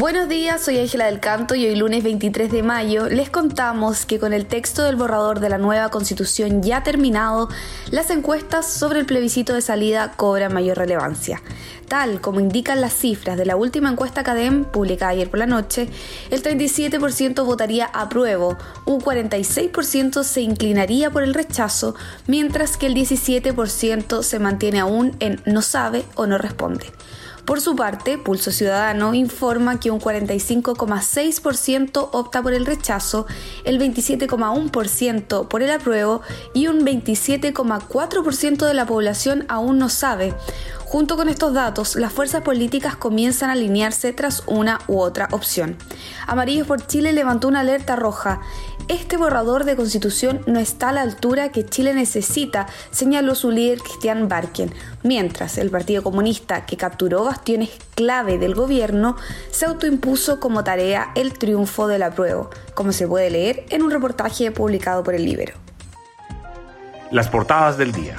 Buenos días, soy Ángela del Canto y hoy lunes 23 de mayo les contamos que con el texto del borrador de la nueva constitución ya terminado, las encuestas sobre el plebiscito de salida cobran mayor relevancia. Tal como indican las cifras de la última encuesta CADEM, publicada ayer por la noche, el 37% votaría apruebo, un 46% se inclinaría por el rechazo, mientras que el 17% se mantiene aún en no sabe o no responde. Por su parte, Pulso Ciudadano informa que un 45,6% opta por el rechazo, el 27,1% por el apruebo y un 27,4% de la población aún no sabe. Junto con estos datos, las fuerzas políticas comienzan a alinearse tras una u otra opción. Amarillos por Chile levantó una alerta roja este borrador de constitución no está a la altura que Chile necesita, señaló su líder Cristian Barken, mientras el Partido Comunista, que capturó bastiones clave del gobierno, se autoimpuso como tarea el triunfo del apruebo, como se puede leer en un reportaje publicado por el Libro. Las portadas del día.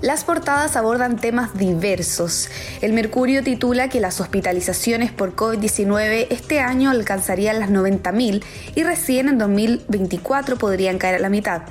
Las portadas abordan temas diversos. El Mercurio titula que las hospitalizaciones por COVID-19 este año alcanzarían las 90.000 y recién en 2024 podrían caer a la mitad.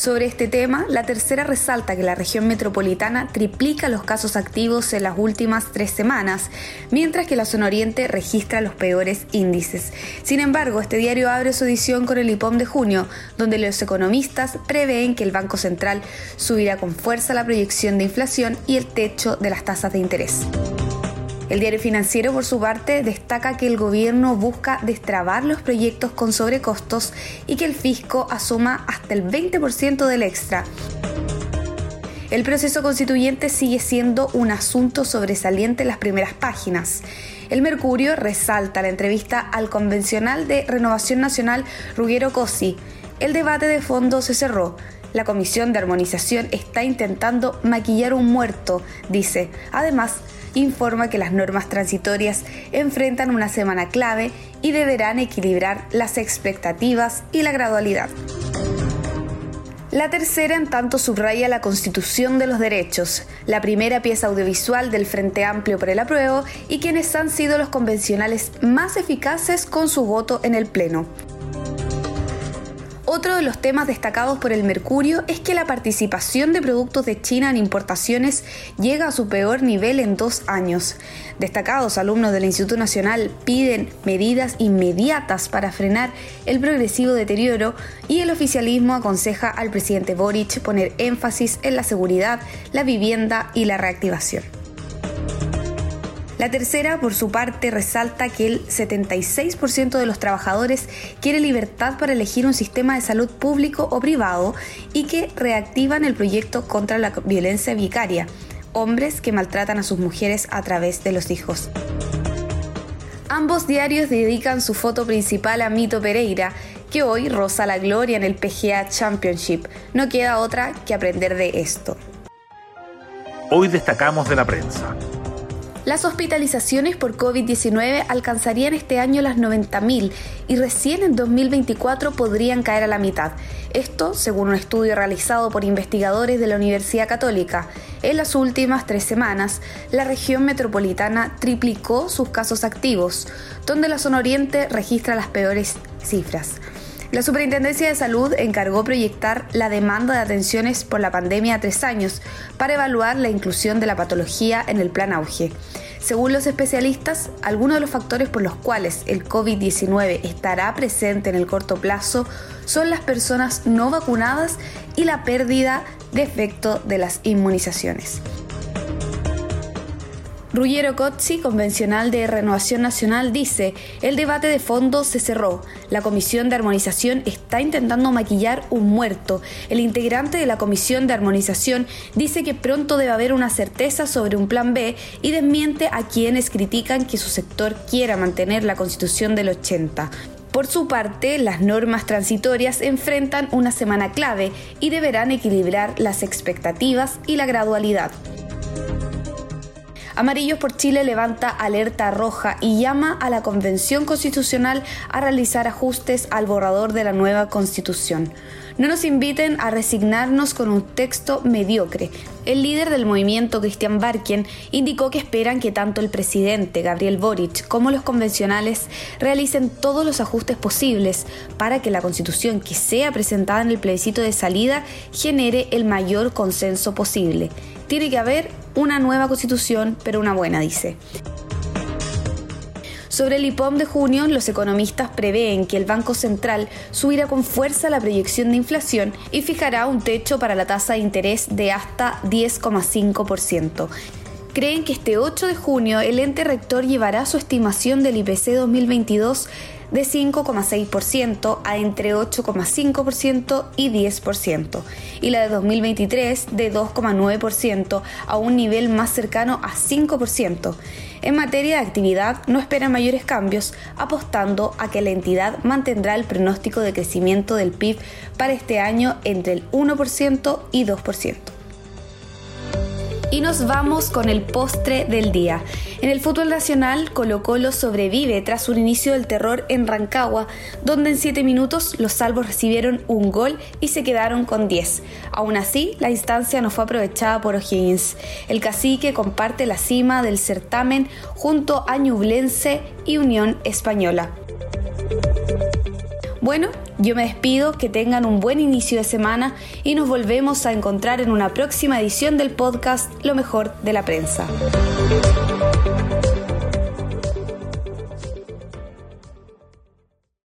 Sobre este tema, la tercera resalta que la región metropolitana triplica los casos activos en las últimas tres semanas, mientras que la zona oriente registra los peores índices. Sin embargo, este diario abre su edición con el IPOM de junio, donde los economistas prevén que el Banco Central subirá con fuerza la proyección de inflación y el techo de las tasas de interés. El diario financiero, por su parte, destaca que el gobierno busca destrabar los proyectos con sobrecostos y que el fisco asuma hasta el 20% del extra. El proceso constituyente sigue siendo un asunto sobresaliente en las primeras páginas. El Mercurio resalta la entrevista al convencional de Renovación Nacional Ruggero Cosi. El debate de fondo se cerró. La Comisión de Armonización está intentando maquillar un muerto, dice. Además, informa que las normas transitorias enfrentan una semana clave y deberán equilibrar las expectativas y la gradualidad. La tercera, en tanto, subraya la Constitución de los Derechos, la primera pieza audiovisual del Frente Amplio por el apruebo y quienes han sido los convencionales más eficaces con su voto en el Pleno. Otro de los temas destacados por el Mercurio es que la participación de productos de China en importaciones llega a su peor nivel en dos años. Destacados alumnos del Instituto Nacional piden medidas inmediatas para frenar el progresivo deterioro y el oficialismo aconseja al presidente Boric poner énfasis en la seguridad, la vivienda y la reactivación. La tercera, por su parte, resalta que el 76% de los trabajadores quiere libertad para elegir un sistema de salud público o privado y que reactivan el proyecto contra la violencia vicaria, hombres que maltratan a sus mujeres a través de los hijos. Ambos diarios dedican su foto principal a Mito Pereira, que hoy roza la gloria en el PGA Championship. No queda otra que aprender de esto. Hoy destacamos de la prensa. Las hospitalizaciones por COVID-19 alcanzarían este año las 90.000 y recién en 2024 podrían caer a la mitad. Esto según un estudio realizado por investigadores de la Universidad Católica. En las últimas tres semanas, la región metropolitana triplicó sus casos activos, donde la zona oriente registra las peores cifras. La Superintendencia de Salud encargó proyectar la demanda de atenciones por la pandemia a tres años para evaluar la inclusión de la patología en el plan auge. Según los especialistas, algunos de los factores por los cuales el COVID-19 estará presente en el corto plazo son las personas no vacunadas y la pérdida de efecto de las inmunizaciones. Ruggiero Cozzi, convencional de Renovación Nacional, dice, el debate de fondo se cerró. La Comisión de Armonización está intentando maquillar un muerto. El integrante de la Comisión de Armonización dice que pronto debe haber una certeza sobre un plan B y desmiente a quienes critican que su sector quiera mantener la Constitución del 80. Por su parte, las normas transitorias enfrentan una semana clave y deberán equilibrar las expectativas y la gradualidad. Amarillos por Chile levanta alerta roja y llama a la Convención Constitucional a realizar ajustes al borrador de la nueva Constitución. No nos inviten a resignarnos con un texto mediocre. El líder del movimiento, Christian Barken, indicó que esperan que tanto el presidente, Gabriel Boric, como los convencionales realicen todos los ajustes posibles para que la constitución que sea presentada en el plebiscito de salida genere el mayor consenso posible. Tiene que haber una nueva constitución, pero una buena, dice. Sobre el IPOM de junio, los economistas prevén que el Banco Central subirá con fuerza la proyección de inflación y fijará un techo para la tasa de interés de hasta 10,5% creen que este 8 de junio el ente rector llevará su estimación del IPC 2022 de 5,6% a entre 8,5% y 10%, y la de 2023 de 2,9% a un nivel más cercano a 5%. En materia de actividad no esperan mayores cambios, apostando a que la entidad mantendrá el pronóstico de crecimiento del PIB para este año entre el 1% y 2%. Y nos vamos con el postre del día. En el fútbol nacional, Colo Colo sobrevive tras un inicio del terror en Rancagua, donde en 7 minutos los salvos recibieron un gol y se quedaron con 10. Aún así, la instancia no fue aprovechada por O'Higgins. El cacique comparte la cima del certamen junto a Ñublense y Unión Española. Bueno, yo me despido, que tengan un buen inicio de semana y nos volvemos a encontrar en una próxima edición del podcast Lo mejor de la prensa.